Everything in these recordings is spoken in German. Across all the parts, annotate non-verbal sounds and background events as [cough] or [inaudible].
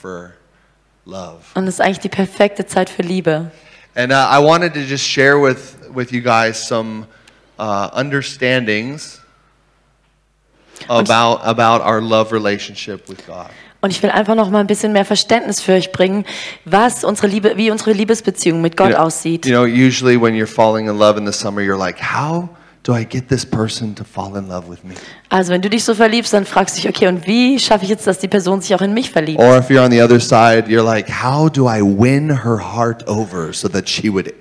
for love. Und es ist eigentlich die perfekte Zeit für Liebe. And uh, I wanted to just share with, with you guys some uh, understandings about, about our love relationship with God. Und ich will einfach noch mal ein bisschen mehr Verständnis für euch bringen, was unsere Liebe, wie unsere Liebesbeziehung mit Gott you know, aussieht. You know, usually when you're falling in love in the summer, you're like, how do I get this person to fall in love with me? Also wenn du dich so verliebst, dann fragst du dich, okay, und wie schaffe ich jetzt, dass die Person sich auch in mich verliebt? Or if you're on the other side, you're like, how do I win her heart over so that she would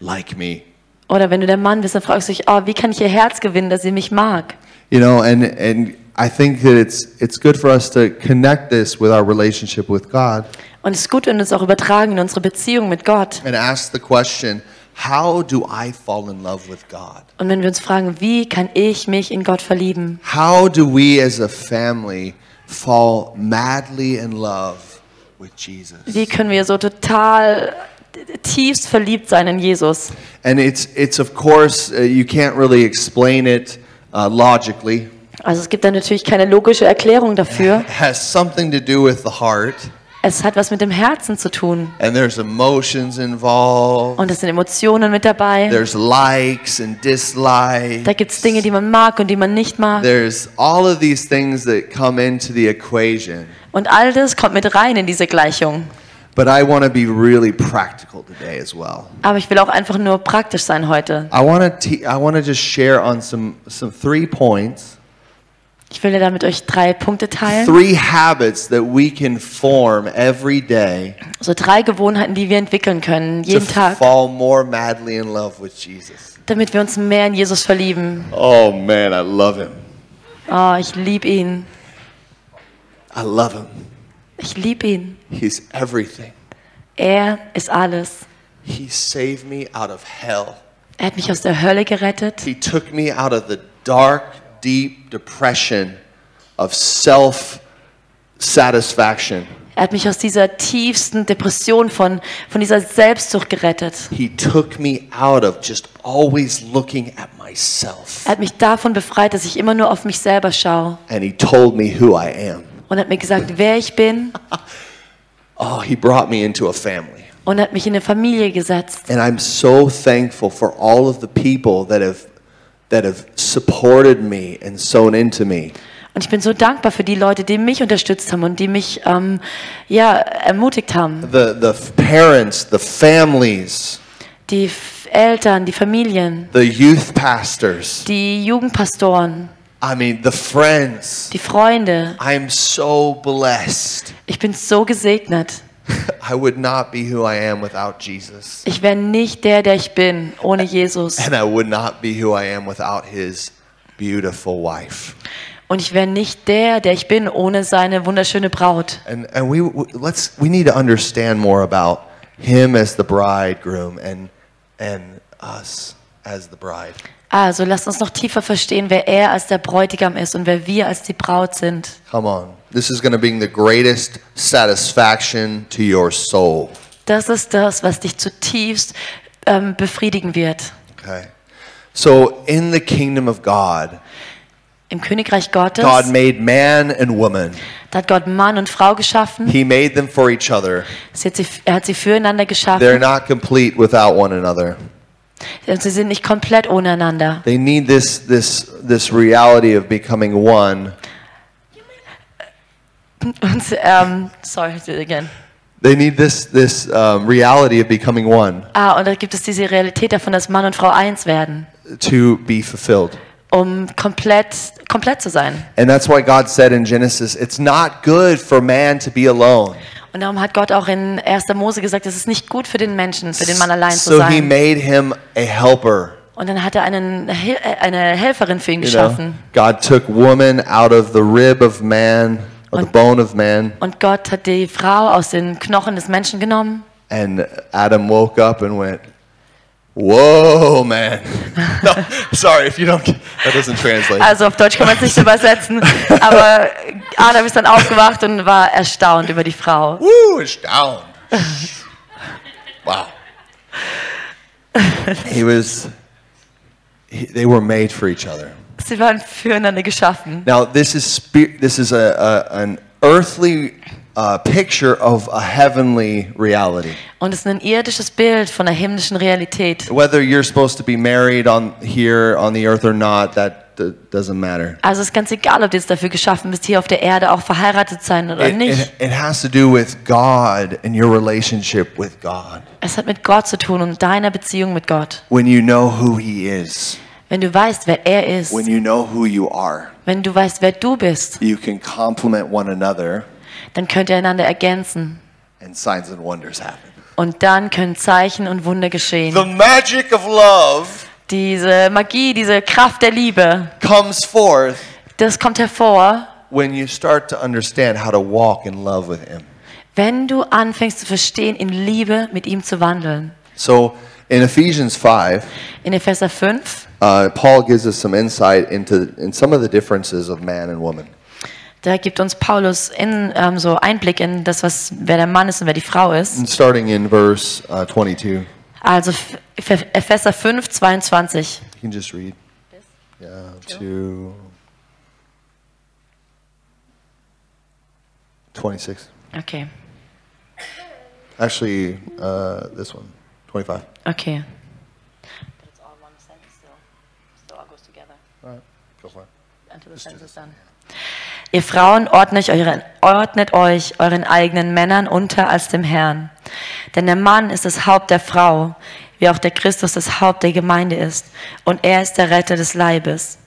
like me? Oder wenn du der Mann bist, dann fragst du dich, oh, wie kann ich ihr Herz gewinnen, dass sie mich mag? You know, and and I think that it's it's good for us to connect this with our relationship with God Und es ist gut, wenn wir uns auch übertragen in unsere Beziehung mit Gott. and ask the question, how do I fall in love with God? Und wenn wir uns fragen, wie kann ich mich in Gott verlieben? How do we as a family fall madly in love with Jesus? Wie können wir so total tiefst verliebt sein in Jesus? And it's it's of course uh, you can't really explain it uh, logically. Also es gibt da natürlich keine logische Erklärung dafür. [laughs] It has something to do with the heart, Es hat was mit dem Herzen zu tun. and there's emotions involved. Und es sind Emotionen mit dabei. There's likes and dislikes. Da gibt es Dinge, die man mag und die man nicht mag. There's all of these things that come into the equation. Und all das kommt mit rein in diese Gleichung. But I want to be really practical today as well. Aber ich will auch einfach nur praktisch sein heute. I want to I want to just share on some some three points, Ich will ja mit euch drei Punkte teilen. three habits that we can form every day So drei Gewohnheiten, die wir entwickeln können, to jeden Tag, fall more madly in love with Jesus. damit wir uns mehr in Jesus verlieben. Oh man, I love him. Oh, ich liebe ihn. I love him. Ich liebe ihn. He's everything. Er ist alles. He saved me out of hell. Er hat mich aus der Hölle gerettet. He took me out of the dark, deep depression of self satisfaction. Er hat mich aus dieser tiefsten Depression von, von dieser Selbstsucht gerettet. He took me out of just always looking at myself. Er hat mich davon befreit, dass ich immer nur auf mich selber schaue. And he told me who I am. Und hat mir gesagt, wer ich bin. [laughs] Oh, he brought me into a family. Und hat mich in eine Familie gesetzt. And I'm so thankful for all of the people that have that have supported me and sown into me. Und ich bin so dankbar für die Leute, die mich unterstützt haben und die mich ähm, ja, ermutigt haben. The the parents, the families, Die F Eltern, die Familien, the youth pastors. die Jugendpastoren, I mean, the friends. die Freunde. I'm so blessed. Ich bin so gesegnet. [laughs] I would not be who I am without Jesus. Ich wäre nicht der, der ich bin, ohne Jesus. And I would not be who I am without his beautiful wife. Und ich wäre nicht der, der ich bin, ohne seine wunderschöne Braut. And and we let's we need to understand more about him as the bridegroom and and us as the bride. Also lasst uns noch tiefer verstehen, wer er als der Bräutigam ist und wer wir als die Braut sind. Come on. This is going to bring the greatest satisfaction to your soul. Das ist das, was dich zutiefst ähm, befriedigen wird. Okay. So in the kingdom of God, Im Königreich Gottes, God made man and woman. da hat Gott Mann und Frau geschaffen. He made them for each other. Sie hat sie, er hat sie füreinander geschaffen. They're not complete without one another. Sie sind nicht komplett ohne einander. They need this this this reality of becoming one. Und, ähm, sorry, do it again. They need this this um, reality of becoming one Ah, und da gibt es diese Realität davon, dass Mann und Frau eins werden, to be fulfilled. um komplett, komplett zu sein. And that's why God said in Genesis, it's not good for man to be alone. Und darum hat Gott auch in 1. Mose gesagt, es ist nicht gut für den Menschen, für den Mann allein zu So he sein. made him a helper. Und dann hat er einen, Hel- äh, eine Helferin für ihn You know, geschaffen. God took woman out of the rib of man, or the bone of man, Und Gott hat die Frau aus den Knochen des Menschen genommen. and Adam woke up and went, "Whoa, man!" [laughs] no, sorry if you don't. That doesn't translate. Also auf Deutsch kann man es nicht übersetzen. Aber Adam ist dann aufgewacht und war erstaunt über die Frau. Woo! erstaunt. wow. [laughs] He was. He, they were made for each other. Sie waren füreinander geschaffen. Now this is this is a, a an earthly a picture of a heavenly reality. Und es ist ein irdisches Bild von der himmlischen Realität. Whether you're supposed to be married on here on the earth or not, that d- doesn't matter. Also es ist ganz egal, ob du jetzt dafür geschaffen bist, hier auf der Erde auch verheiratet sein oder It, nicht. it, it has to do with God and your relationship with God. Es hat mit Gott zu tun und deiner Beziehung mit Gott. When you know who He is, Wenn du weißt, wer er ist, when you know who you are, wenn du weißt, wer du bist, you can complement one another dann könnt ihr einander ergänzen. and signs and wonders happen. Und dann können Zeichen und Wunder geschehen. The magic of love Diese Magie, diese Kraft der Liebe, comes forth das kommt hervor, when you start to understand how to walk in love with Him. wenn du anfängst zu verstehen, in Liebe mit ihm zu wandeln. So in Ephesians 5, In Epheser 5, uh, Paul gives us some insight into in some of the differences of man and woman. da gibt uns Paulus in, ähm, so Einblick in das, was, wer der Mann ist und wer die Frau ist. And starting in verse uh, 22, Also Epheser 5, 22. you can just read. Yeah, to 26. Okay, Actually, uh, this one, 25. okay. Go for it. Ihr Frauen ordnet euch, euren, ordnet euch euren eigenen Männern unter als dem Herrn. Denn der Mann ist das Haupt der Frau, wie auch der Christus das Haupt der Gemeinde ist. Und er ist der Retter des Leibes.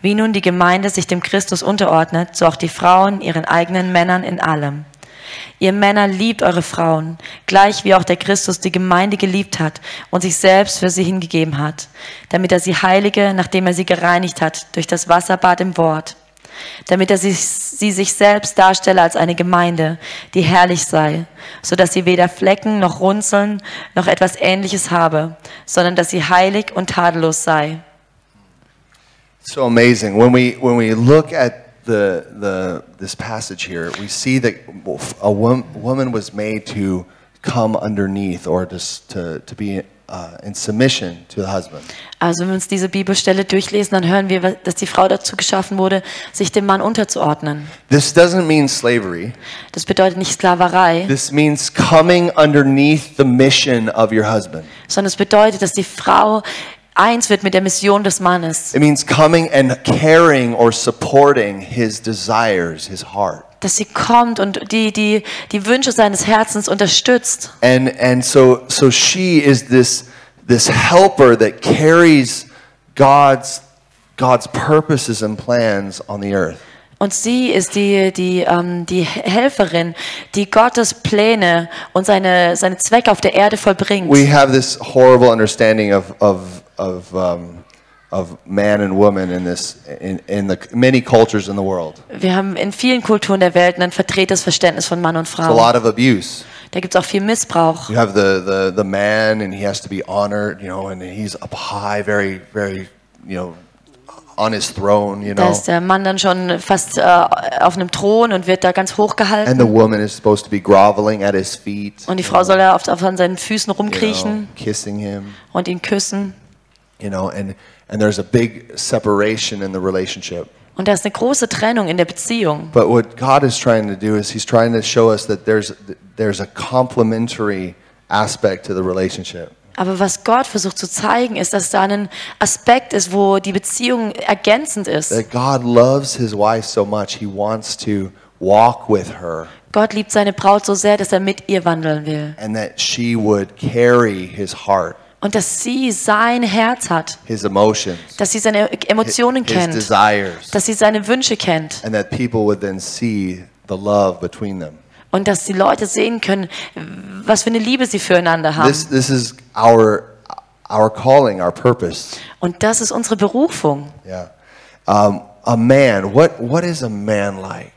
Wie nun die Gemeinde sich dem Christus unterordnet, so auch die Frauen ihren eigenen Männern in allem. Ihr Männer liebt eure Frauen, gleich wie auch der Christus die Gemeinde geliebt hat und sich selbst für sie hingegeben hat, damit er sie heilige, nachdem er sie gereinigt hat durch das Wasserbad im Wort, damit er sich, sie sich selbst darstelle als eine Gemeinde, die herrlich sei, so dass sie weder Flecken noch Runzeln noch etwas Ähnliches habe, sondern dass sie heilig und tadellos sei. So amazing. When we when we look at the the this passage here, we see that a wom- woman was made to come underneath or just to to be uh, in submission to the husband. Also wenn wir uns diese Bibelstelle durchlesen, dann hören wir, dass die Frau dazu geschaffen wurde, sich dem Mann unterzuordnen. This doesn't mean slavery. Das bedeutet nicht Sklaverei, This means coming underneath the mission of your husband. sondern es bedeutet, dass die Frau eins wird mit der Mission des Mannes. It means coming and caring or supporting his desires, his heart. Dass sie kommt und die, die, die Wünsche seines Herzens unterstützt. And and so so she is this this helper that carries God's God's purposes and plans on the earth. Und sie ist die, die, ähm, die Helferin, die Gottes Pläne und seine, seine Zwecke auf der Erde vollbringt. We have this horrible understanding of of of um, of man and woman in this in, in the many cultures in the world. Wir haben in vielen Kulturen der Welt ein verdrehtes Verständnis von Mann und It's a Frau. lot of abuse. Da gibt es auch viel Missbrauch. You have the, the, the man, and he has to be honored, you know, and he's up high, very, very, you know, on his throne, you Da know. ist der Mann dann schon fast äh, auf einem Thron und wird da ganz hoch And the gehalten. woman is supposed to be groveling at his feet, Und die Frau soll ja oft auf an seinen Füßen you know, rumkriechen kissing him, und ihn küssen. you know, and, and there's a big separation in the relationship. Und da ist eine große Trennung in der Beziehung. But what God is trying to do is He's trying to show us that there's, there's a complementary aspect to the relationship. Aber was Gott versucht zu zeigen, ist, dass da ein Aspekt ist, wo die Beziehung ergänzend ist. That God loves His wife so much, He wants to walk with her. Gott liebt seine Braut so sehr, dass er mit ihr wandeln will. and that she would carry his heart, Und dass sie sein Herz hat, his emotions, dass sie seine Emotionen his kennt, desires, dass sie seine Wünsche kennt and that people would then see the love between them. und dass die Leute sehen können, was für eine Liebe sie füreinander haben. This, this is our, our calling, our purpose. Und das ist unsere Berufung. Yeah. Um, a man, what, what is a man like?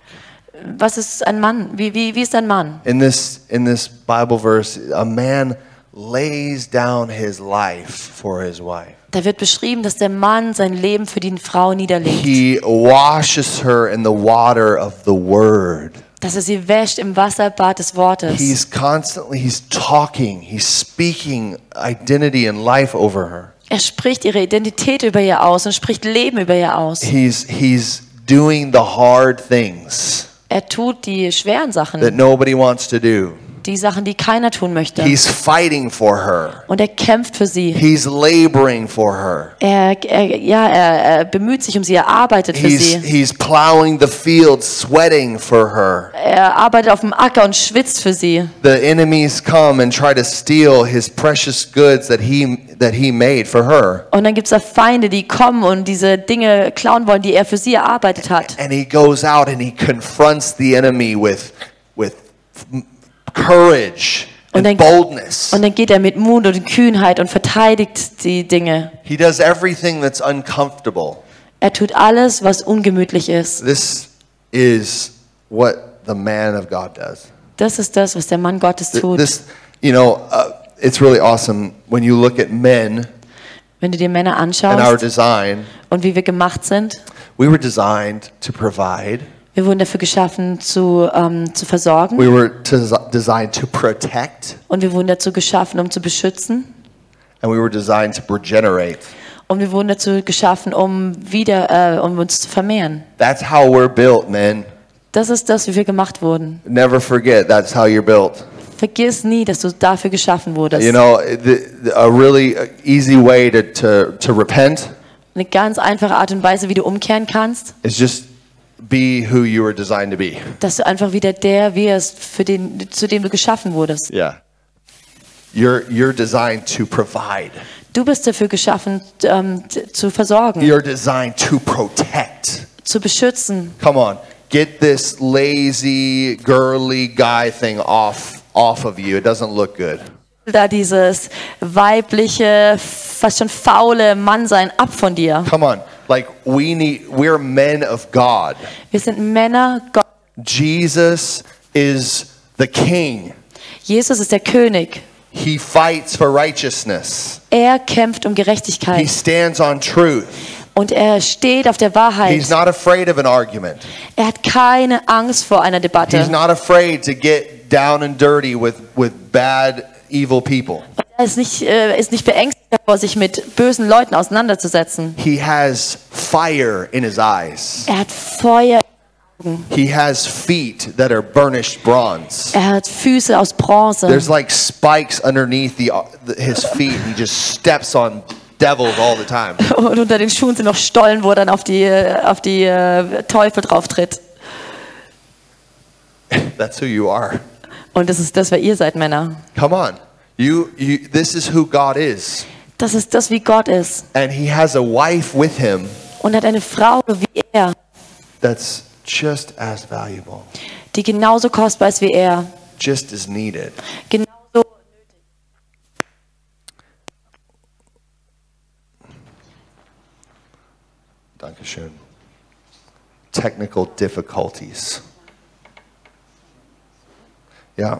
Was ist ein Mann? Wie, wie, wie ist ein Mann? In this, in this Bible verse, a man lays down his life for his wife. Da wird beschrieben, dass der Mann sein Leben für die Frau niederlegt. He washes her in the water of the word. Dass er sie wäscht im Wasserbad des Wortes. He's constantly he's talking, he's speaking identity and life over her. Er spricht ihre Identität über ihr aus und spricht Leben über ihr aus. He's he's doing the hard things. Er tut die schweren that Sachen, nobody wants to do. Die Sachen, die keiner tun möchte. He's fighting for her. Und er kämpft für sie. He's laboring for her. Er, er, ja, er, er bemüht sich um sie, er arbeitet für He's, sie. he's plowing the field, sweating for her. Er arbeitet auf dem Acker und schwitzt für sie. The enemies come and try to steal his precious goods that he, that he made for her. Und dann gibt es da Feinde, die kommen und diese Dinge klauen wollen, die er für sie erarbeitet hat. And he goes out and he confronts the enemy with, with courage Und and dann, boldness. und dann geht er mit Mut und Kühnheit und verteidigt die Dinge. He does everything that's uncomfortable. Er tut alles, was ungemütlich ist. This is what the man of God does. Das ist das, was der Mann Gottes tut. This, you know, uh, it's really awesome when you look at men Wenn du dir Männer and our anschaust design. und wie wir gemacht sind, We were designed to provide. Wir wurden dafür geschaffen, zu, ähm, zu versorgen. We were des- designed to protect, Und wir wurden dazu geschaffen, um zu beschützen. and we were designed to regenerate. Und wir wurden dazu geschaffen, um wieder, äh, um uns zu vermehren. That's how we're built, man. Das ist das, wie wir gemacht wurden. Never forget that's how you're built. Vergiss nie, dass du dafür geschaffen wurdest. You know, the, the, a really easy way to, to, to repent Eine ganz einfache Art und Weise, wie du umkehren kannst, is just be who you were designed to be. dass du einfach wieder der wirst, für den, zu dem du geschaffen wurdest. Yeah. You're, you're designed to provide. Du bist dafür geschaffen, ähm, zu versorgen, You're designed to protect. zu beschützen. Come on, get this lazy, girly guy thing off off of you. It doesn't look good. Da dieses weibliche, fast schon faule Mannsein ab von dir. Come on, like we need. We're men of God. Wir sind Männer. Gott. Jesus is the King. Jesus ist der König. He fights for righteousness. Er kämpft um Gerechtigkeit. He stands on truth. und er steht auf der Wahrheit. He's not afraid of an argument. Er hat keine Angst vor einer Debatte. He's not afraid to get down and dirty with with bad, evil people. Er ist nicht, äh, ist nicht beängstigt davor, sich mit bösen Leuten auseinanderzusetzen. He has fire in his eyes. Er hat Feuer, He has feet that are burnished bronze. er hat Füße aus Bronze. There's like spikes underneath the, his feet. He just steps on devils all the time. [laughs] Und unter den Schuhen sind noch Stollen, wo er dann auf die, auf die äh, Teufel drauf tritt. That's who you are. Und das ist das, wer ihr seid, Männer. Come on. You, you, this is who God is. Das ist das, wie Gott ist. And he has a wife with him Und hat eine Frau wie er, that's just as valuable, die genauso kostbar ist wie er. just as needed. Genauso Dankeschön. Technical difficulties. Yeah.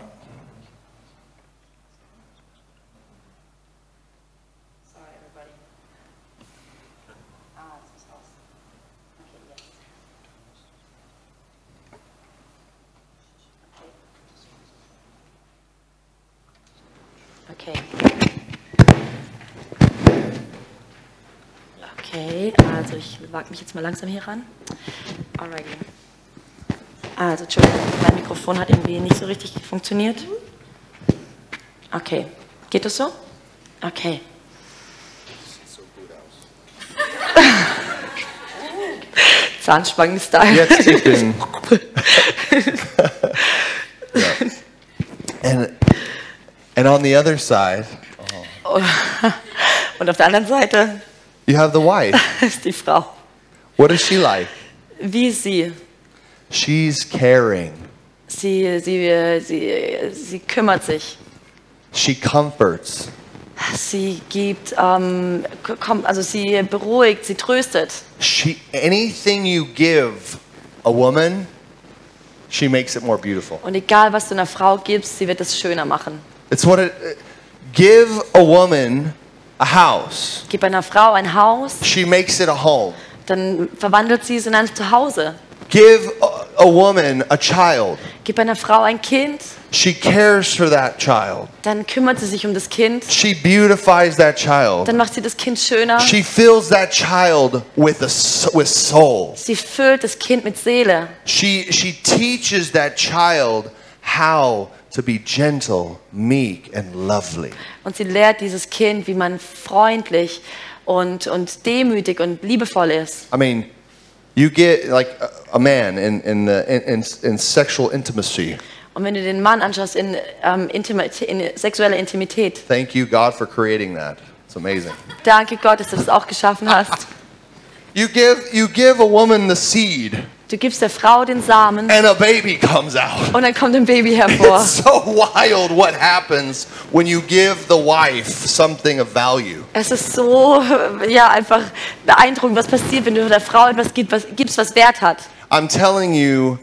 Okay. Okay, also ich wage mich jetzt mal langsam hier ran. Alrighty. Also, Entschuldigung, mein Mikrofon hat irgendwie nicht so richtig funktioniert. Okay. Geht das so? Okay. [laughs] Zahnspangen-Style. Jetzt ich bin. [laughs] yeah. And and on the other side, [laughs] Und auf der anderen Seite you have the wife. [laughs] ist die Frau. What is she like? Wie ist sie? She's caring. Sie, sie, sie, sie kümmert sich. She comforts. Sie gibt, ähm, komm, also sie beruhigt, sie tröstet. She anything you give a woman, she makes it more beautiful. Und egal, was du einer Frau gibst, sie wird es schöner machen. It's what it give a woman a house. Gib einer Frau ein Haus, She makes it a home. dann verwandelt sie es in ein Zuhause. Give a, a woman a child, Gib einer Frau ein Kind, she cares for that child. dann kümmert sie sich um das Kind, She beautifies that child. dann macht sie das Kind schöner. She fills that child with a with soul. Sie füllt das Kind mit Seele. She she teaches that child how to be gentle, meek, and lovely. Und sie lehrt dieses Kind, wie man freundlich und, und demütig und liebevoll ist. I mean, you get like a, a man in in, the, in in sexual intimacy. Und wenn du den Mann anschaust in, ähm, Intimität, in sexueller Intimität, Thank you, God, for creating that. It's amazing. danke Gott, dass du das auch geschaffen hast. You give you give a woman the seed, Du gibst der Frau den Samen and a baby comes out. und dann kommt ein Baby hervor. It's so wild what happens when you give the wife something of value. Es ist so, ja, einfach beeindruckend, was passiert, wenn du der Frau etwas gibst, was, gibst, was Wert hat. I'm telling you,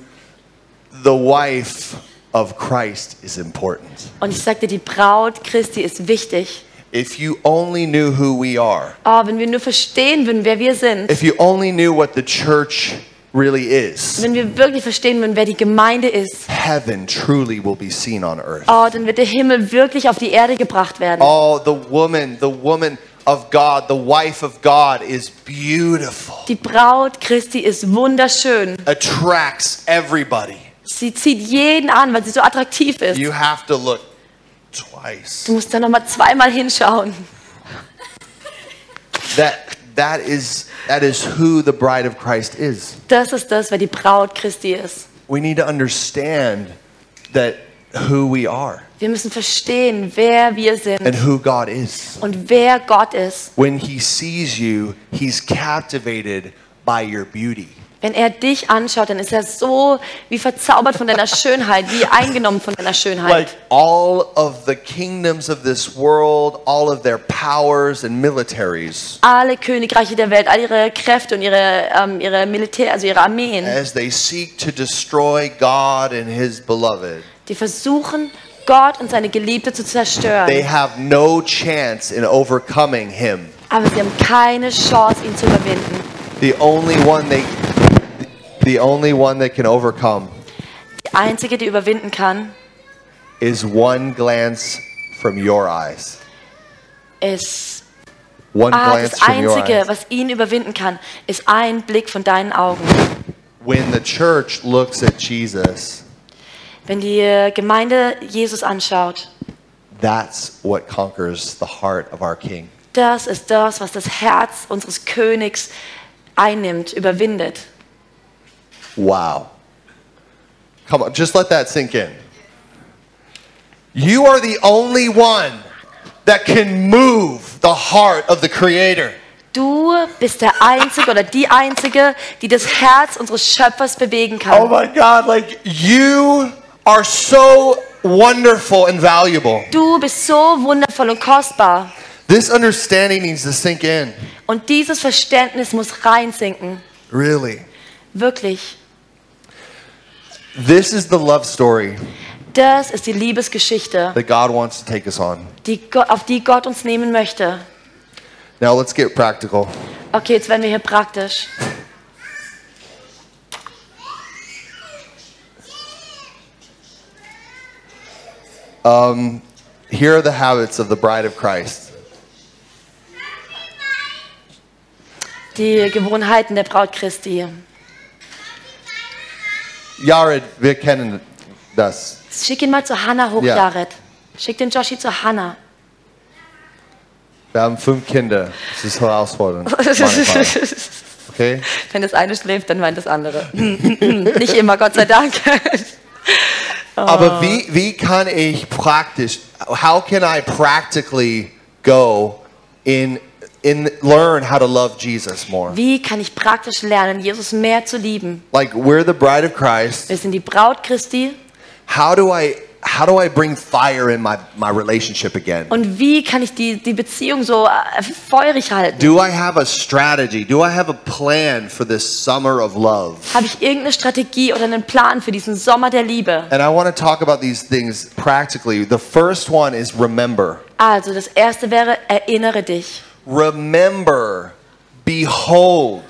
the wife of Christ is important. Und ich sagte, die Braut Christi ist wichtig. If you only knew who we are, Oh, wenn wir nur verstehen würden, wer wir sind, if you only knew what the church really is, wenn wir wirklich verstehen würden, wer die Gemeinde ist, heaven truly will be seen on earth. oh, dann wird der Himmel wirklich auf die Erde gebracht werden. Oh, the woman, the woman of God, the wife of God is beautiful, Die Braut Christi ist wunderschön. attracts everybody. Sie zieht jeden an, weil sie so attraktiv ist. You have to look twice. Du musst da noch mal zweimal hinschauen. That that is that is who the bride of Christ is. Das ist das, wer die Braut Christi ist. We need to understand that who we are Wir müssen verstehen, wer wir sind and who God is. und wer Gott ist. When he sees you, he's captivated by your beauty. Wenn er dich anschaut, dann ist er so wie verzaubert von deiner Schönheit, wie eingenommen von deiner Like Schönheit. all of the kingdoms of this world, all of their powers and militaries, Alle Königreiche der Welt, all ihre Kräfte und ihre, ähm, ihre Militär, also ihre Armeen, as they seek to destroy God and his beloved, die versuchen, Gott und seine Geliebte zu they zerstören. have no chance in overcoming him. Aber sie haben keine Chance, ihn zu überwinden. The only one they the only one that can overcome Die einzige, die überwinden kann, is one glance from your eyes. ist One ah, glance das from your einzige, eyes. was ihn überwinden kann, ist ein Blick von deinen Augen. When the church looks at Jesus, Wenn die äh, Gemeinde Jesus anschaut, that's what conquers the heart of our King. das ist das, was das Herz unseres Königs einnimmt, überwindet. Wow. Come on, just let that sink in. You are the only one that can move the heart of the Creator. Du bist der Einzige oder die Einzige, die das Herz unseres Schöpfers bewegen kann. Oh my God, like you are so wonderful and valuable. Du bist so wundervoll und kostbar. This understanding needs to sink in. Und dieses Verständnis muss reinsinken. Really. Wirklich. This is the love story Das ist die Liebesgeschichte, that God wants to take us on. die auf die Gott uns nehmen möchte. Now let's get practical. Okay, jetzt werden wir hier praktisch. Here are the habits of the bride of Christ. Die Gewohnheiten der Braut Christi. Jared, wir kennen das. Schick ihn mal zu Hannah hoch, Ja. Jared. Schick den Joshi zu Hannah. Wir haben fünf Kinder. Das ist herausfordernd. [laughs] Manchmal. Okay? Wenn das eine schläft, dann weint das andere. [laughs] Nicht immer, Gott sei Dank. [laughs] Aber wie, wie kann ich praktisch, how can I practically go in, in learn how to love Jesus more? Wie kann ich praktisch lernen, Jesus mehr zu lieben? Like we're the bride of Christ. Wir sind die Braut Christi. How do I how do I bring fire in my, my relationship again? Und wie kann ich die, die Beziehung so äh, feurig halten? Do I have a strategy? Do I have a plan for this summer of love? Habe ich irgendeine Strategie oder einen Plan für diesen Sommer der Liebe? And I want to talk about these things practically. The first one is remember. Also, das erste wäre, erinnere dich. Remember Behold.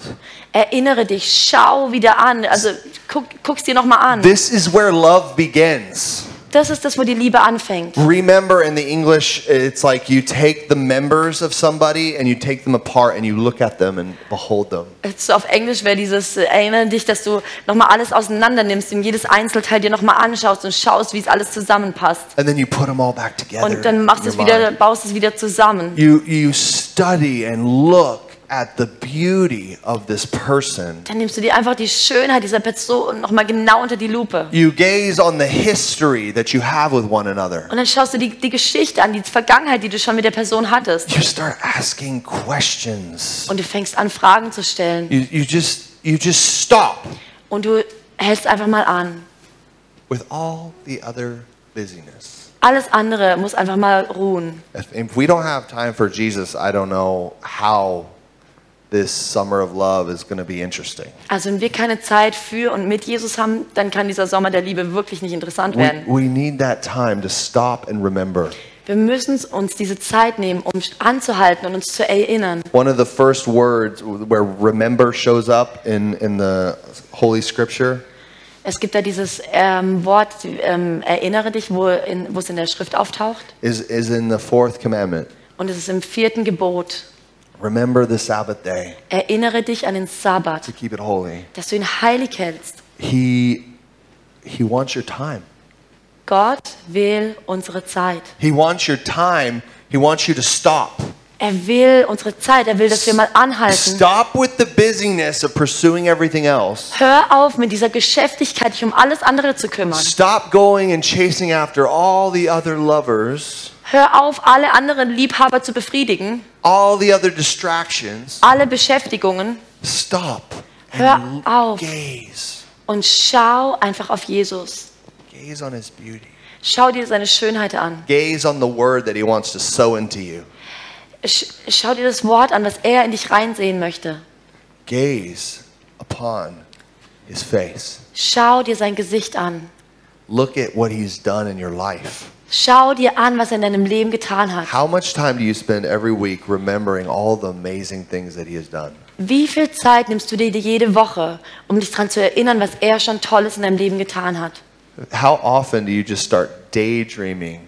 Erinnere dich, schau wieder an. Also guck, guck's dir nochmal an. This is where love begins. Das ist das, wo die Liebe anfängt. Remember in the English, it's like you take the members of somebody and you take them apart and you look at them and behold them. Jetzt auf Englisch wäre dieses, äh, erinnere dich, dass du nochmal alles auseinander nimmst und jedes Einzelteil dir nochmal anschaust und schaust, wie es alles zusammenpasst. And then you put them all back together. Und dann machst es wieder, mind. baust es wieder zusammen. You, you study and look at the beauty of this person. Dann nimmst du dir einfach die Schönheit dieser Person nochmal genau unter die Lupe. You gaze on the history that you have with one another. Und dann schaust du die, die Geschichte an, die Vergangenheit, die du schon mit der Person hattest. You start asking questions. Und du fängst an, Fragen zu stellen. You, you just you just stop Und du hältst einfach mal an. with all the other busyness. Alles andere muss einfach mal ruhen. If we don't have time for Jesus, I don't know how this summer of love is going to be interesting. Also wenn wir keine Zeit für und mit Jesus haben, dann kann dieser Sommer der Liebe wirklich nicht interessant We, werden. we need that time to stop and remember. Wir müssen uns diese Zeit nehmen, um anzuhalten und uns zu erinnern. One of the first words where remember shows up in, in the Holy Scripture Es gibt da dieses ähm, Wort, ähm, erinnere dich, wo, in, wo es in der Schrift auftaucht. is, is in the fourth commandment. Und es ist im vierten Gebot. Remember the Sabbath day Erinnere dich an den Sabbat, to keep it holy. dass du ihn heilig hältst. He, he wants your time. Gott will unsere Zeit. He wants your time. He wants you to stop. Er will unsere Zeit. Er will, dass wir mal anhalten. Stop with the busyness of pursuing everything else. Hör auf mit dieser Geschäftigkeit, dich um alles andere zu kümmern. Stop going and chasing after all the other lovers, Hör auf, alle anderen Liebhaber zu befriedigen, all the other distractions. alle Beschäftigungen Stop Hör auf. gaze. und schau einfach auf Jesus. Gaze on his beauty. Schau dir seine Schönheit an. Gaze on the word that he wants to sow into you. Sch schau dir das Wort an, was er in dich reinsehen möchte. Gaze upon his face. Schau dir sein Gesicht an. Look at what he's done in your life. Schau dir an, was er in deinem Leben getan hat. How much time do you spend every week remembering all the amazing things that he has done? Wie viel Zeit nimmst du dir jede Woche, um dich daran zu erinnern, was er schon Tolles in deinem Leben getan hat? How often do you just start daydreaming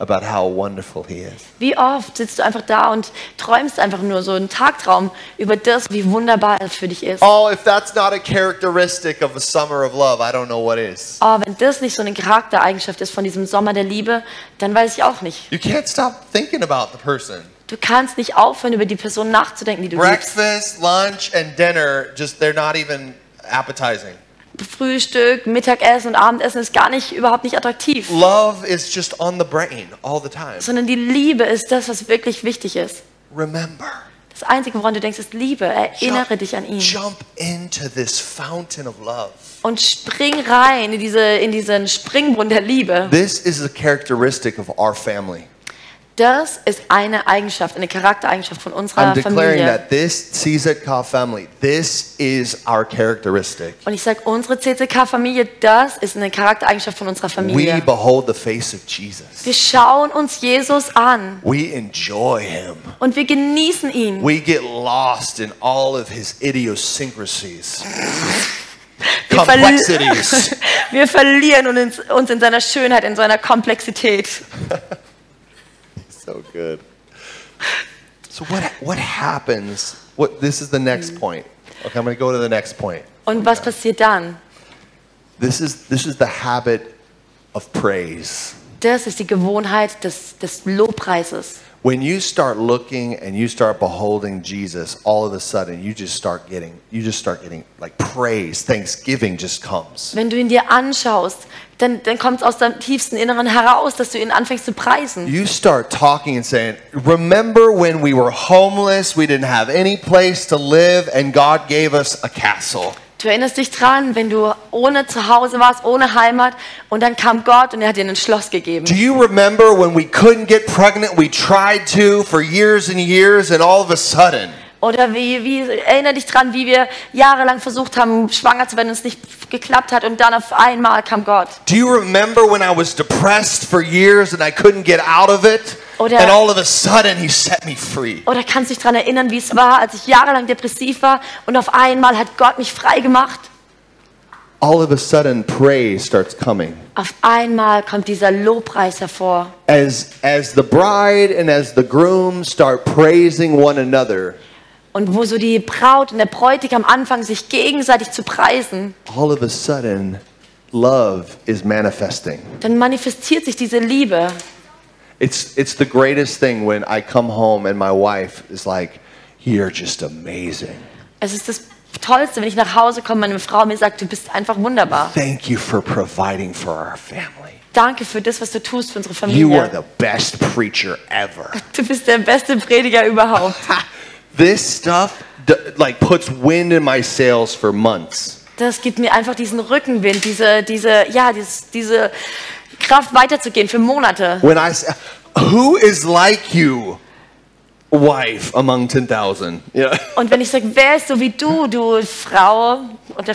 about how wonderful he is? Wie oft sitzt du einfach da und träumst einfach nur so einen Tagtraum über das, wie wunderbar er für dich ist? Oh, if that's not a characteristic of a summer of love, I don't know what is. Oh, wenn das nicht so eine Charaktereigenschaft ist von diesem Sommer der Liebe, dann weiß ich auch nicht. You can't stop thinking about the person. Du kannst nicht aufhören, über die Person nachzudenken, die du liebst. Breakfast, lunch, and dinner, just they're not even appetizing. Frühstück, Mittagessen und Abendessen ist gar nicht, überhaupt nicht attraktiv. Love is just on the brain all the time. Sondern die Liebe ist das, was wirklich wichtig ist. Remember. Das Einzige, woran du denkst, ist Liebe. Erinnere dich an ihn. Jump into this fountain of love. Und spring rein in, diese, in diesen Springbrunnen der Liebe. This is a characteristic of our family. Das ist eine Eigenschaft, eine Charaktereigenschaft von unserer I'm declaring Familie. that this CZK family, this is our characteristic. Und ich sage, unsere CCK-Familie, das ist eine Charaktereigenschaft von unserer We Familie. behold the face of Jesus. Wir schauen uns Jesus an We enjoy him. und wir genießen ihn. We get lost in all of his idiosyncrasies, Wir, verli complexities. [laughs] wir verlieren uns in seiner Schönheit, in seiner Komplexität. [laughs] so good. So what what happens? What this is the next hmm. point. Okay, I'm going to go to the next point. Und was passiert dann? This is this is the habit of praise. Das ist die Gewohnheit des, des Lobpreises. When you start looking and you start beholding Jesus, all of a sudden you just start getting you just start getting like praise, thanksgiving just comes. Wenn du ihn dir anschaust, dann, dann kommt es aus deinem tiefsten Inneren heraus, dass du ihn anfängst zu preisen. You start talking and saying, "Remember when we were homeless, we didn't have any place to live and God gave us a castle." Du erinnerst dich dran, wenn du ohne Zuhause warst, ohne Heimat und dann kam Gott und er hat dir ein Schloss gegeben. Do you remember when we couldn't get pregnant? We tried to for years and years, and all of a sudden, Oder wie, wie erinnere dich dran, wie wir jahrelang versucht haben, schwanger zu werden und es nicht geklappt hat und dann auf einmal kam Gott. do you remember when I was depressed for years and I couldn't get out of it? Oder- and all of a sudden he set me free. Oder kannst du dich daran erinnern, wie es war, als ich jahrelang depressiv war und auf einmal hat Gott mich frei gemacht? All of a sudden praise starts coming. Auf einmal kommt dieser Lobpreis hervor. As, as the bride and as the groom start praising one another, Und wo so die Braut und der Bräutigam anfangen, sich gegenseitig zu preisen, all of a sudden love is manifesting. dann manifestiert sich diese Liebe. It's, it's the greatest thing when I come home and my wife is like, You're just amazing. Es ist das Tollste, wenn ich nach Hause komme, meine Frau mir sagt, du bist einfach wunderbar. Thank you for providing for our family. Danke für das, was du tust für unsere You are Familie. the best preacher ever. Du bist der beste Prediger überhaupt. [laughs] this stuff like puts wind in my sails for months. Das gibt mir einfach diesen Rückenwind, diese, diese, ja, dieses, diese Kraft weiterzugehen für Monate. When I say, Who is like you, wife among 10,000? Yeah. Und wenn ich sage, wer ist so wie du, du Frau unter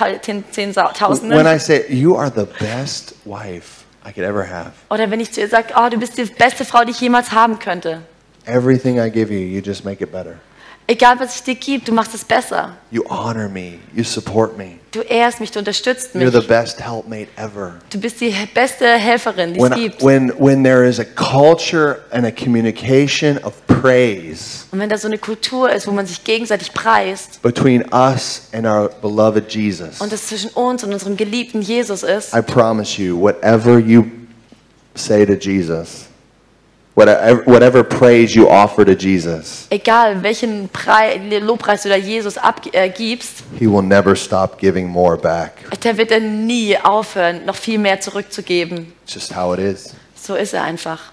When I say, You are the best wife I could ever have. Oder wenn ich zu ihr sage, oh, du bist die beste Frau, die ich jemals haben könnte. Everything I give you, you just make it better. Egal, was ich dir gebe, du machst es besser. You honor me. You support me. Du ehrst mich, du unterstützt mich. You're the best helpmate ever. Du bist die beste Helferin, die es When, gibt. when, when there is a culture and a communication of praise Und wenn da so eine Kultur ist, wo man sich gegenseitig preist between us and our beloved Jesus, und es zwischen uns und unserem geliebten Jesus ist, I promise you, whatever you say to Jesus, whatever, whatever praise you offer to Jesus, egal welchen Prei Lobpreis du da Jesus abgibst, äh, he will never stop giving more back. der wird er nie aufhören, noch viel mehr zurückzugeben. It's just how it is. So ist er einfach.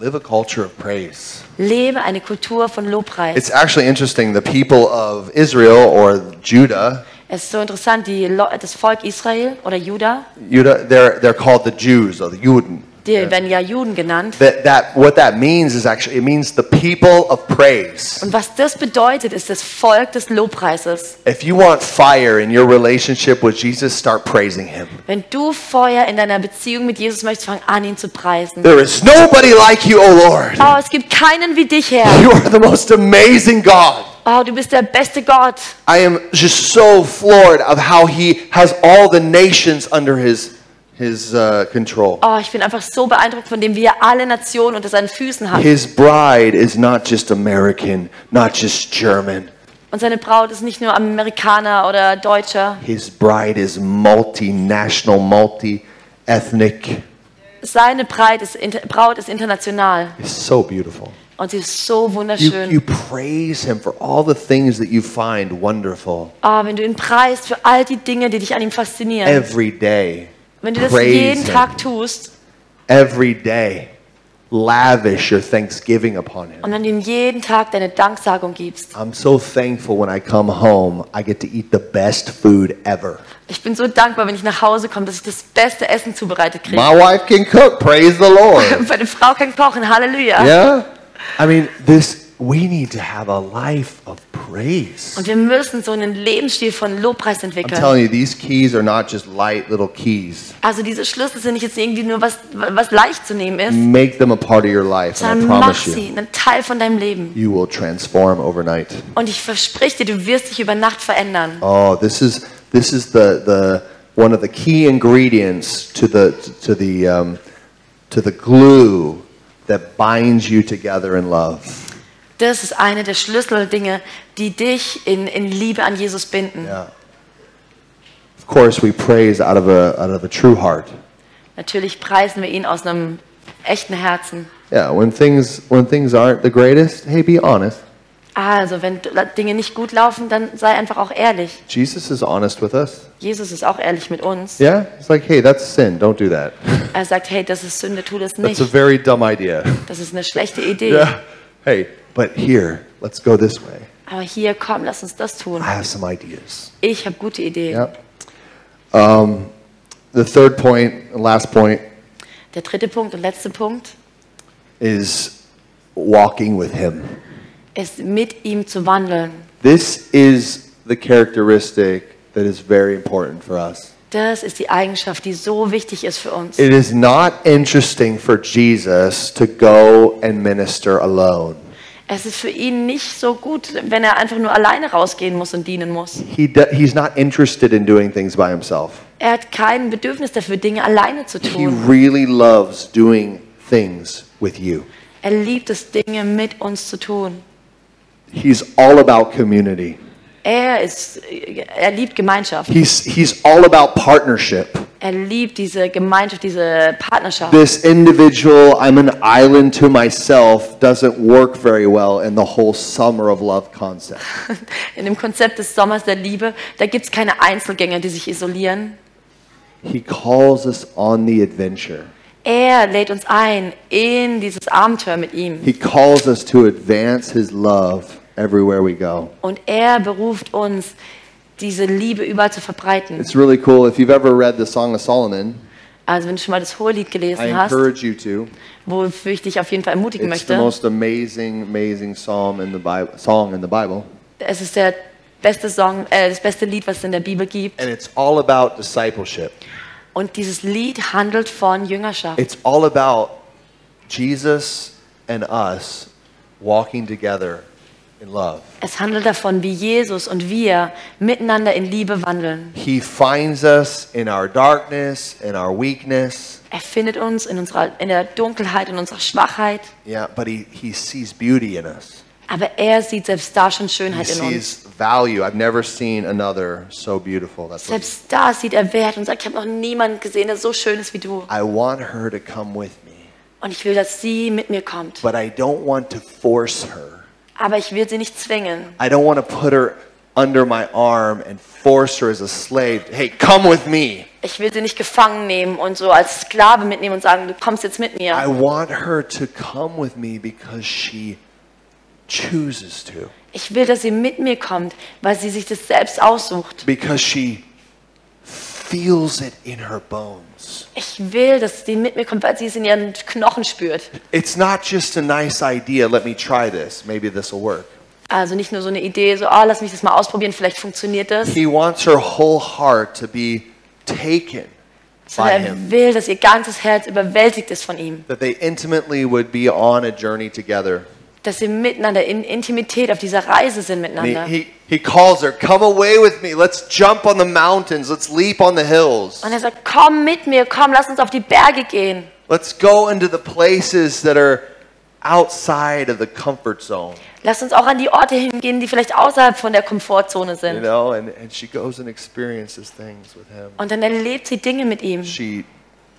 Live a culture of praise. Lebe eine Kultur von Lobpreis. It's actually interesting. The people of Israel or Judah, es ist so interessant, die das Volk Israel oder Juda, Judah, they're they're called the Jews or the Juden. Die werden ja Juden genannt. That that what that means is actually it means the people of praise. Und was das bedeutet, ist das Volk des Lobpreises. If you want fire in your relationship with Jesus, start praising him. Wenn du Feuer in deiner Beziehung mit Jesus möchtest, fang an, ihn zu preisen. There is nobody like you, O Lord. Oh, es gibt keinen wie dich, Herr. You are the most amazing God. Oh, du bist der beste Gott. I am just so floored of how he has all the nations under his his uh, control. Oh, ich bin einfach so beeindruckt von dem, wie er alle Nationen unter seinen Füßen hat. His bride is not just American, not just German. Und seine Braut ist nicht nur Amerikaner oder Deutscher. His bride is multinational, multi-ethnic. Seine Braut ist, Braut ist international. It's so beautiful. Und sie ist so You, wunderschön. you praise him for all the things that you find wonderful Oh, wenn du ihn preist für all die Dinge, die dich an ihm faszinieren. every day. Wenn du das jeden. Tag tust Every day. Lavish your thanksgiving upon him. und wenn du ihm jeden Tag deine Danksagung gibst. I'm so thankful when I come home, I get to eat the best food ever. Ich bin so dankbar, wenn ich nach Hause komme, dass ich das beste Essen zubereitet kriege. My wife can cook, praise the Lord. [laughs] Meine Frau kann kochen, Halleluja. Yeah? I mean, this we need to have a life of praise. Und wir müssen so einen Lebensstil von Lobpreis I'm entwickeln. telling you, these keys are not just light little keys. Also diese Schlüssel sind nicht jetzt irgendwie nur was, was leicht zu nehmen ist, Make them a part of your life, and I sondern mach promise you, sie einen Teil von deinem Leben. you will transform overnight. Und ich verspreche dir, du wirst dich über Nacht verändern. Oh, this is this is the the one of the key ingredients to the to the um, to the glue that binds you together in love. Das ist eine der Schlüsseldinge, die dich in, in Liebe an Jesus binden. Yeah. Of course, we praise out of a out of a true heart. Natürlich preisen wir ihn aus einem echten Herzen. Yeah, when things when things aren't the greatest, hey, be honest. Also, wenn Dinge nicht gut laufen, dann sei einfach auch ehrlich. Jesus is honest with us. Jesus ist auch ehrlich mit uns. Yeah, it's like, hey, that's sin. Don't do that. Er sagt, hey, das ist Sünde, tu das That's a nicht. very dumb idea. Das ist eine schlechte Idee. [laughs] Yeah. Hey, but here, let's go this way. Aber hier, komm, lass uns das tun. I have some ideas. Ich habe gute Ideen. Yeah. Um, the third point, and last point, Der dritte Punkt und letzte Punkt is walking with Him. ist, mit ihm zu wandeln. This is the characteristic that is very important for us. Das ist die Eigenschaft, die so wichtig ist für uns. It is not interesting for Jesus to go and minister alone. Es ist für ihn nicht so gut, wenn er einfach nur alleine rausgehen muss und dienen muss. He do, he's not interested in doing things by himself. Er hat kein Bedürfnis dafür, Dinge alleine zu He tun. really loves doing things with you. Er liebt es, Dinge mit uns zu tun. He's all about community. Er ist, er liebt Gemeinschaft. He's, he's all about partnership. Er liebt diese Gemeinschaft, diese Partnerschaft. This individual, I'm an island to myself, doesn't work very well in the whole summer of love concept. [laughs] In dem Konzept des Sommers der Liebe, da gibt es keine Einzelgänger, die sich isolieren. He calls us on the adventure. Er lädt uns ein in dieses Abenteuer mit ihm. He calls us to advance his love everywhere we go. Und er beruft uns, diese Liebe überall zu verbreiten. It's really cool. If you've ever read the Song of Solomon, Also wenn du schon mal das Hohelied I gelesen hast, encourage you to. wofür ich dich auf jeden Fall ermutigen It's the möchte, most amazing, amazing psalm in the Bible, song in the Bible. es ist der beste Song, äh, das beste Lied, was es in der Bibel gibt. And it's all about discipleship. Und dieses Lied handelt von Jüngerschaft. It's all about Jesus and us walking together. Es handelt davon, wie Jesus und wir miteinander in Liebe wandeln. He finds us in our darkness, in our weakness. Er findet uns in, unserer, in der Dunkelheit, in unserer Schwachheit. Yeah, but he, he sees beauty in us. Aber er sieht selbst da schon He Schönheit in uns. value. I've never seen another so beautiful. That's Selbst da sieht er Wert und sagt, ich habe noch niemanden gesehen, der so schön ist wie du. I want her to come with me, Und ich will, dass sie mit mir kommt. but I don't want to force her. Aber ich will sie nicht zwingen. I don't want to put her under my arm and force her as a slave. Hey, come with me. Ich will sie nicht gefangen nehmen und so als Sklave mitnehmen und sagen, du kommst jetzt mit I mir. want her to come with me because she chooses to, Ich will, dass sie mit mir kommt, weil sie sich das selbst aussucht. because she feels it in her bones. Ich will, dass sie mit mir kommt, weil sie es in ihren Knochen spürt. It's not just a nice idea. Let me try this. Maybe this will work. Also nicht nur so eine Idee, so, oh, lass mich das mal ausprobieren, vielleicht funktioniert das. He wants her whole heart to be taken by Sondern er will, dass ihr ganzes Herz überwältigt ist von ihm. That they intimately would be on a journey together. Dass sie miteinander in Intimität auf dieser Reise sind And miteinander. he, he, calls her, Come away with me. Let's jump on the mountains. Let's leap on the hills. Und er sagt, komm mit mir, komm, lass uns auf die Berge gehen. Let's go into the places that are outside of the comfort zone. Lass uns auch an die Orte hingehen, die vielleicht außerhalb von der Komfortzone You sind. know, and, and she goes and experiences things with him. Und dann erlebt sie Dinge mit ihm. She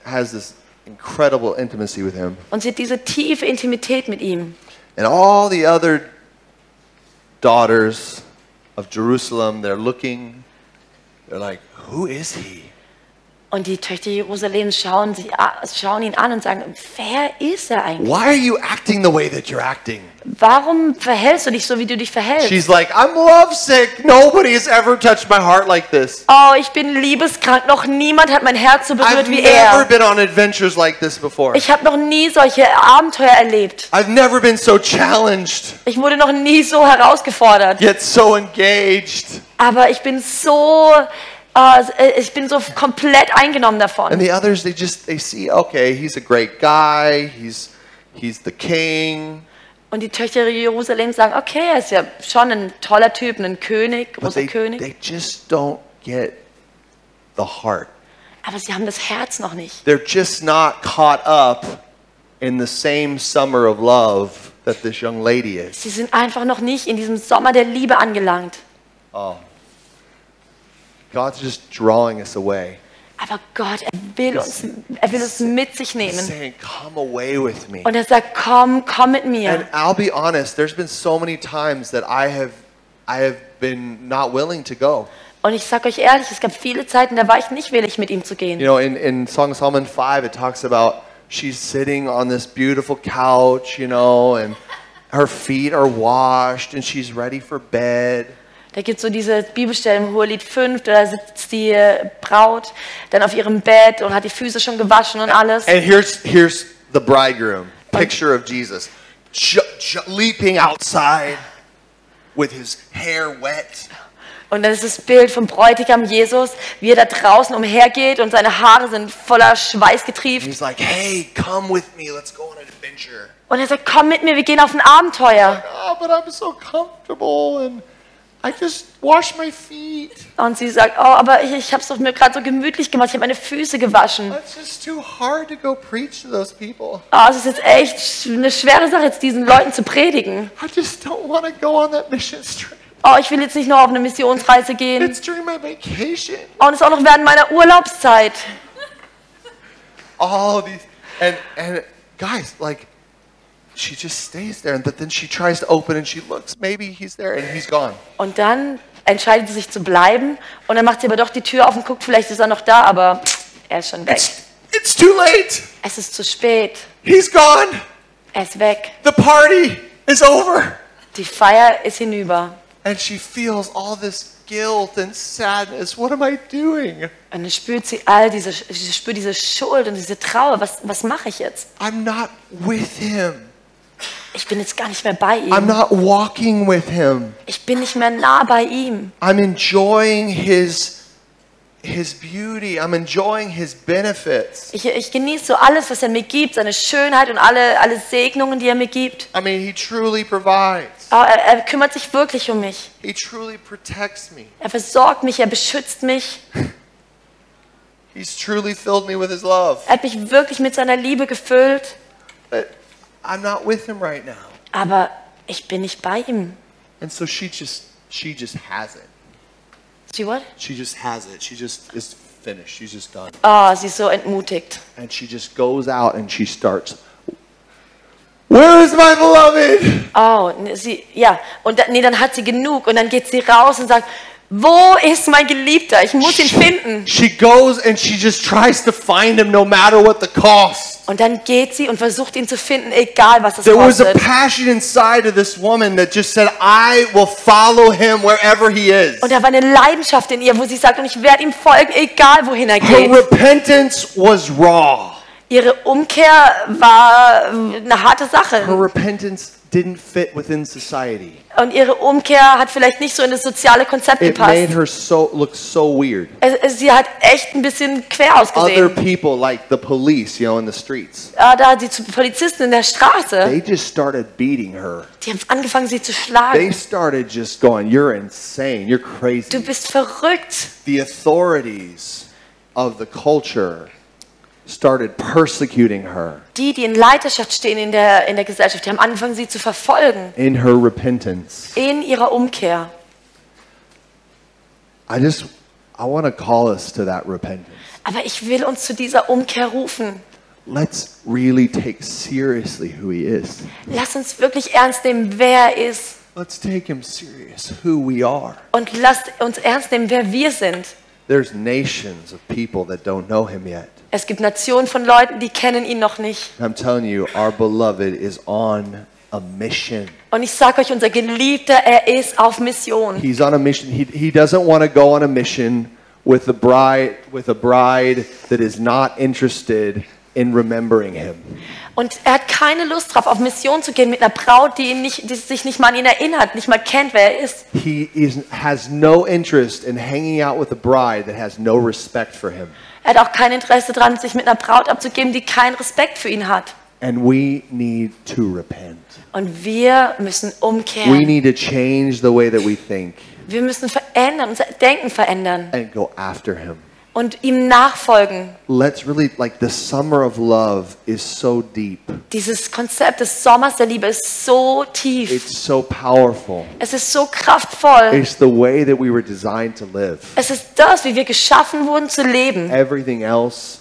has this incredible intimacy with him. Und sie hat diese tiefe Intimität mit ihm. And all the other daughters of Jerusalem, they're looking, they're like, Who is he? Und die Töchter Jerusalems schauen, sie, schauen ihn an und sagen, wer ist er eigentlich? Why are you acting the way that you're acting? Warum verhältst du dich so, wie du dich verhältst? She's like, I'm lovesick. Nobody has ever touched my heart like this. oh, ich bin liebeskrank. Noch niemand hat mein Herz so berührt I've wie never er. been on adventures like this before. Ich habe noch nie solche Abenteuer erlebt. I've never been so challenged, Ich wurde noch nie so herausgefordert. yet so engaged. Aber ich bin so, äh, ich bin so komplett eingenommen And davon. the others, they just they see, okay, he's a great guy. He's he's the king. Und die Töchter Jerusalems sagen, okay, er ist ja schon ein toller Typ, ein König, großer they, König. they just don't get the heart. Aber sie haben das Herz noch nicht. They're just not caught up in the same summer of love that this young lady is. Sie sind einfach noch nicht in diesem Sommer der Liebe angelangt. Oh. God's just drawing us away. Aber Gott, er will uns, er will uns mit sich nehmen. saying, Come away with me. Und er sagt, komm, komm mit And. I'll be honest, there's been so many times that I have I have been not willing to go. Und ich sag euch ehrlich, es gab viele Zeiten, da war ich nicht willig, mit ihm zu You know, in, in Song of Solomon 5, it talks about she's sitting on this beautiful couch, you know, and her feet are washed and she's ready for bed. Da gibt es so diese Bibelstellen im Hohelied 5, da sitzt die äh, Braut dann auf ihrem Bett und hat die Füße schon gewaschen und alles. And here's here's the bridegroom, picture of Jesus, leaping outside with his hair wet. Und dann ist das Bild vom Bräutigam Jesus, wie er da draußen umhergeht und seine Haare sind voller Schweiß getrieft. he's like, hey, come with me. Let's go on an adventure. Und er sagt, komm mit mir, wir gehen auf ein Abenteuer. Oh, but I'm so comfortable and I just wash my feet. Und sie sagt, oh, aber ich, ich habe es doch mir gerade so gemütlich gemacht, ich habe meine Füße gewaschen. It's just too hard to go preach to those people. Oh, es ist jetzt echt eine schwere Sache, jetzt diesen Leuten zu predigen. I just don't want to go on that mission trip. Oh, ich will jetzt nicht nur auf eine Missionsreise gehen. It's during my vacation. Oh, und es ist auch noch während meiner Urlaubszeit. All these and and guys, like she just stays there and then she tries to open and she looks, maybe he's there and he's gone. Und dann entscheidet sie sich zu bleiben. Und dann macht sie aber doch die Tür auf und guckt, vielleicht ist er noch da, aber er ist schon weg. It's it's too late. Es ist zu spät. He's gone. Er ist weg. The party is over. Die Feier ist hinüber. And she feels all this guilt and sadness. What am I doing? Und dann spürt sie all diese, sie spürt diese Schuld und diese Trauer. Was, was mache ich jetzt? I'm not with him. Ich bin jetzt gar nicht mehr bei I'm ihm. not walking with him. Ich bin nicht mehr nah bei ihm. I'm enjoying his his beauty. I'm enjoying his benefits. Ich, ich genieße so alles, was er mir gibt, seine Schönheit und alle, alle Segnungen, die er mir gibt. I mean, he truly provides. Oh, er, er kümmert sich wirklich um mich. He truly protects me. Er versorgt mich, er beschützt mich. He's truly filled me with his love. Er hat mich wirklich mit seiner Liebe gefüllt. But I'm not with him right now. Aber ich bin nicht bei ihm. And so she just she just has it. Sie what? She just has it. She just is finished. She's just done. Oh, sie ist so entmutigt. And she just goes out and she starts Where is my beloved? Oh, sie, ja. Und dann, nee, dann hat sie genug. Und dann geht sie raus und sagt, wo ist mein Geliebter? Ich muss ihn finden. She goes and she just tries to find him no matter what the cost. Und dann geht sie und versucht ihn zu finden, egal was es There was a kostet. passion inside of this woman that just said, I will follow him wherever he is. Und da war eine Leidenschaft in ihr, wo sie sagt, und ich werde ihm folgen, egal wohin er Her geht. repentance was raw. Ihre Umkehr war eine harte Her Sache. repentance didn't fit within society. Und ihre Umkehr hat vielleicht nicht so in das soziale Konzept It made gepasst. her so look so weird. Es- es- Sie hat echt ein bisschen quer Other ausgesehen. people like the police, you know, in the streets, Äh, Da hat sie zu Polizisten in der Straße, they just started beating her. die haben angefangen, sie zu They schlagen. started just going, "You're insane. You're Du crazy." bist verrückt. The authorities of the culture started persecuting her Die, die in Leiterschaft stehen in der, in der Gesellschaft, die haben angefangen, sie zu verfolgen in her repentance. in ihrer Umkehr. I just I want to call us to that repentance. Aber ich will uns zu dieser Umkehr rufen. Let's really take seriously who he is. Lass uns wirklich ernst nehmen, wer er ist. Let's take him serious who we are. Und lasst uns ernst nehmen, wer wir sind. There's nations of people that don't know him yet. Es gibt Nationen von Leuten, die kennen ihn noch nicht. I'm telling you, our beloved is on a mission. Und ich sage euch, unser Geliebter, er ist auf Mission. He's on a mission. He, he doesn't want to go on a mission with a bride with a bride that is not interested in remembering him. Und er hat keine Lust drauf, auf Mission zu gehen mit einer Braut, die, ihn nicht, die sich nicht mal an ihn erinnert, nicht mal kennt, wer er ist. He is, has no interest in hanging out with a bride that has no respect for him. Er hat auch kein Interesse daran, sich mit einer Braut abzugeben, die keinen Respekt für ihn hat. And we need to repent. Und wir müssen We umkehren. need to change the way that we think Wir müssen verändern, unser Denken verändern and go after him. Und ihm nachfolgen. Let's really, like, the summer of love is so deep. Dieses Konzept des Sommers der Liebe ist so tief. It's so powerful. Es ist so kraftvoll. It's the way that we were designed to live. Es ist das, wie wir geschaffen wurden zu leben. Everything else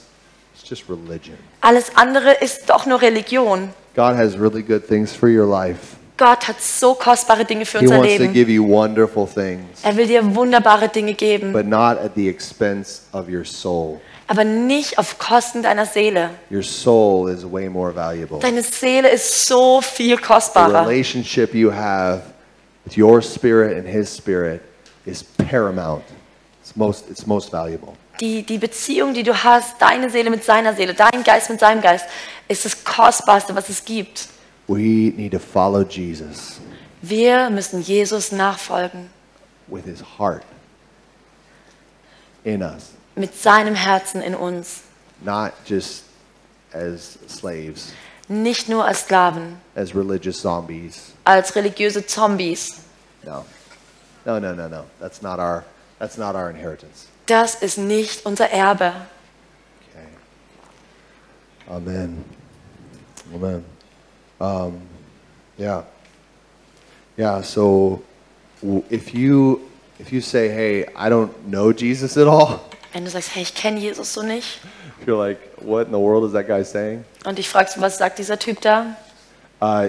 is just religion. Alles andere ist doch nur Religion. God has really good things for your life. Gott hat so kostbare Dinge für He unser wants to Leben. give you wonderful things, Er will dir wunderbare Dinge geben, but not at the expense of your soul. aber nicht auf Kosten deiner Seele. Your soul is way more valuable. Deine Seele ist so viel The kostbarer. relationship you have with your spirit and his spirit is paramount. It's most, it's most valuable. Die, die Beziehung, die du hast, deine Seele mit seiner Seele, dein Geist mit seinem Geist, ist das Kostbarste, was es gibt. We need to follow Jesus Wir müssen Jesus nachfolgen with his heart. in us, mit seinem Herzen in uns. not just as slaves, Nicht nur als Sklaven, as religious zombies. als religiöse Zombies. No. No, no, no, no. That's not our that's not our inheritance. Das ist nicht unser Erbe. Okay. Amen. Amen. Um, yeah. Yeah. So, if you if you say, "Hey, I don't know Jesus at all," Wenn du sagst, hey, ich kenne Jesus so nicht. [laughs] you're like, "What in the world is that guy saying?" Und dich fragst, was sagt dieser Typ da? Uh,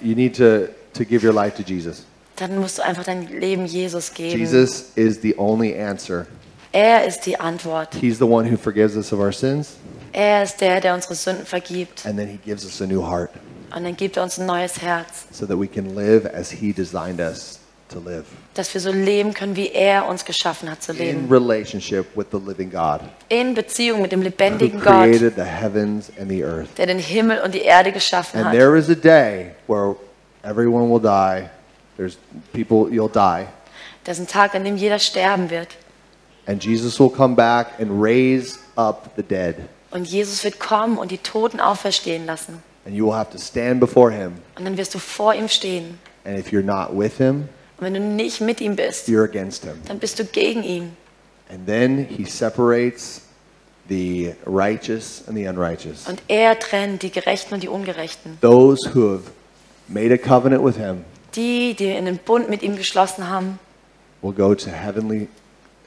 you need to to give your life to Jesus. Dann musst du einfach dein Leben Jesus geben. Jesus is the only answer. Er ist die Antwort. He's the one who forgives us of our sins, Er ist der, der unsere Sünden vergibt. and then He gives us a new heart, Und dann gibt er uns ein neues Herz, so that we can live as He designed us to live. dass wir so leben können, wie er uns geschaffen hat zu in leben. relationship with the living God In Beziehung mit dem who lebendigen Gott, created the heavens and the earth. der den Himmel und die Erde geschaffen And hat. there is a day where everyone will die. There's people, you'll die. Das ist ein Tag, an dem jeder sterben wird. And Jesus will come back and raise up the dead. Und Jesus wird kommen und die Toten auferstehen lassen. And you will have to stand before him. Und dann wirst du vor ihm stehen. And if you're not with him, Und wenn du nicht mit ihm bist, you're against him. dann bist du gegen ihn. And then he separates the righteous and the unrighteous. Und er trennt die Gerechten und die Ungerechten. Those who have made a covenant with him Die, die in den Bund mit ihm geschlossen haben, will go to heavenly,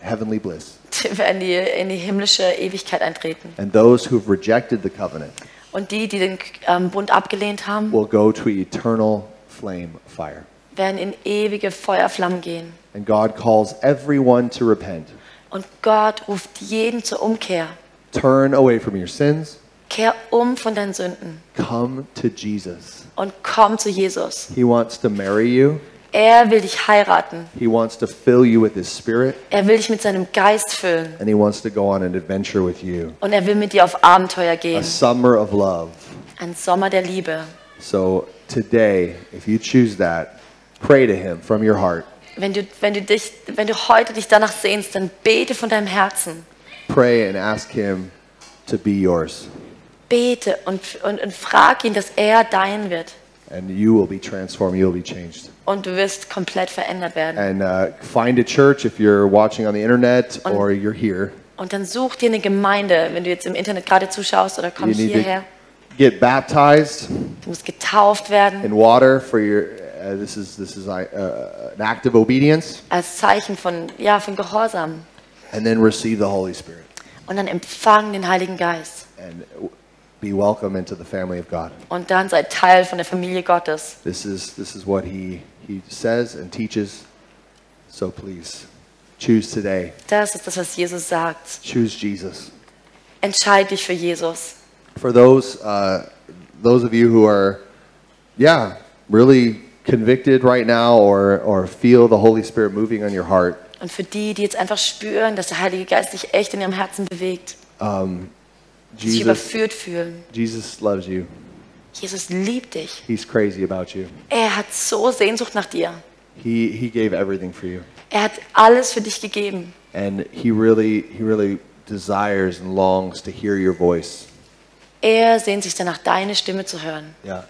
heavenly bliss. die [laughs] werden die, in die himmlische Ewigkeit eintreten. And those who have rejected the covenant Und die, die den ähm, Bund abgelehnt haben, will go to eternal flame fire. werden in ewige Feuerflammen gehen. And God calls everyone to repent. Und Gott ruft jeden zur Umkehr. Turn away from your sins. Kehr um von deinen Sünden Come to Jesus. und komm zu Jesus. He wants to marry you. Er will dich heiraten. He wants to fill you with His Spirit. Er will dich mit seinem Geist füllen. And He wants to go on an adventure with you. Und er will mit dir auf Abenteuer A gehen. summer of love. Ein Sommer der Liebe. So today, if you choose that, pray to Him from your heart. Wenn du, wenn, du dich, wenn du heute dich danach sehnst, dann bete von deinem Herzen. Pray and ask Him to be yours. Bete und, und, und frag ihn, dass er dein wird. And you will be transformed. You will be changed. Und du wirst komplett verändert werden. and uh, find a church if you're watching on the internet or you're here. Und dann such dir eine Gemeinde, wenn du jetzt im Internet gerade zuschaust oder You kommst need hierher. to get baptized Du musst getauft werden in water for your. Uh, this is this is uh, uh, an act of obedience, als Zeichen von, ja, von Gehorsam. and then receive the Holy Spirit Und dann empfang den Heiligen Geist. and be welcome into the family of God. Und dann sei Teil von der Familie Gottes. This is this is what he he says and teaches. So please choose today. Das ist das, was Jesus sagt. Choose Jesus. Entscheid dich für Jesus. For those uh, those of you who are, yeah, really convicted right now or or feel the Holy Spirit moving on your heart, Und für die, die jetzt einfach spüren, dass der Heilige Geist sich echt in ihrem Herzen bewegt, die sich Jesus überführt fühlen. Jesus loves you. Jesus liebt dich. He's crazy about you. Er hat so Sehnsucht nach dir. He he gave everything for you, Er hat alles für dich gegeben. and he really he really desires and longs to hear your voice. Er sehnt sich danach, deine Stimme zu hören. Yeah.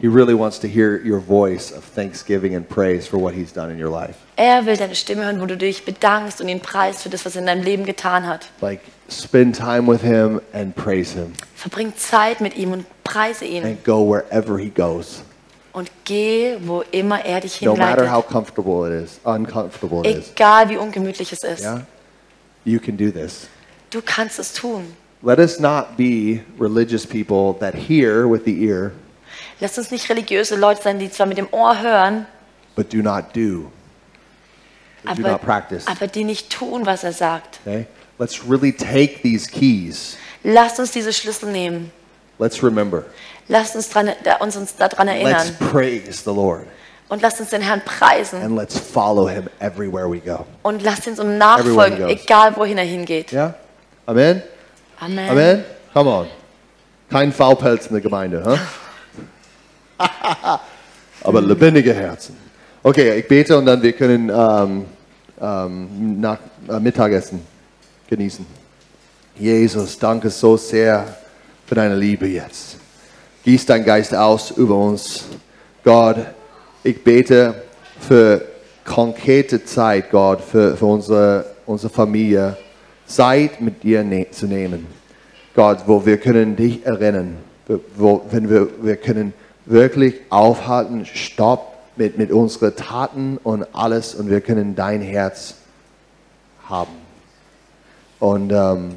He really wants to hear your voice of thanksgiving and praise for what he's done in your life. Er will deine Stimme hören, wo du dich bedankst und ihn preist für das, was er in deinem Leben getan hat. Like spend time with him and praise him Verbring Zeit mit ihm und preise ihn. and go wherever he goes. Und geh, wo immer er dich No matter how hinleitet. comfortable it is, uncomfortable it is. Egal wie ungemütlich es ist. Yeah? You can do this. Du kannst es tun. Let us not be religious people that hear with the ear, Lass uns nicht religiöse Leute sein, die zwar mit dem Ohr hören, but do not do. Do aber, not practice. aber die nicht tun, was er sagt. Okay? Let's really take these keys. Lasst uns diese Schlüssel nehmen. Let's remember. Lasst uns, dran, uns, uns daran Let's erinnern. praise the Lord. Und lasst uns den Herrn preisen. And let's follow him everywhere we go. Und lasst uns ihm nachfolgen, egal wohin er hingeht. Yeah? Amen? Amen. Amen? Come on. Kein Faulpelz in der Gemeinde, huh? [laughs] Aber lebendige Herzen. Okay, ich bete und dann wir können ähm, ähm, nach, äh, Mittagessen. Genießen. Jesus, danke so sehr für deine Liebe jetzt. Gieß dein Geist aus über uns. Gott, ich bete für konkrete Zeit, Gott, für, für unsere, unsere Familie, Zeit mit dir ne zu nehmen. Gott, wo wir können dich erinnern, wo, wenn wir, wir können wirklich aufhalten, stopp mit, mit unseren Taten und alles und wir können dein Herz haben und ähm,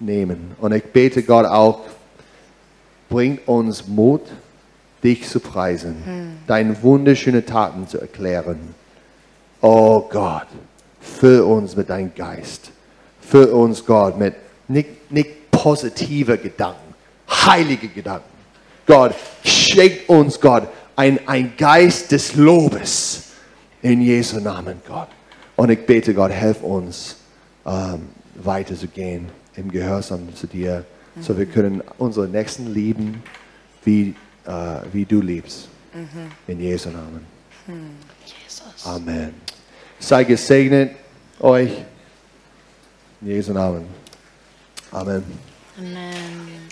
nehmen. Und ich bete Gott auch, bringt uns Mut, dich zu preisen, hm. deine wunderschönen Taten zu erklären. Oh Gott, füll uns mit deinem Geist. Füll uns, Gott, mit nicht, nicht positive Gedanken, heilige Gedanken. Gott, schenkt uns, Gott, ein, ein Geist des Lobes. In Jesu Namen, Gott. Und ich bete, Gott, helf uns, ähm, weiterzugehen im Gehorsam zu dir, mhm. so wir können unsere Nächsten lieben, wie, äh, wie du liebst. Mhm. In Jesu Namen. Mhm. Jesus. Amen. Sei gesegnet euch. In Jesu Namen. Amen. Amen.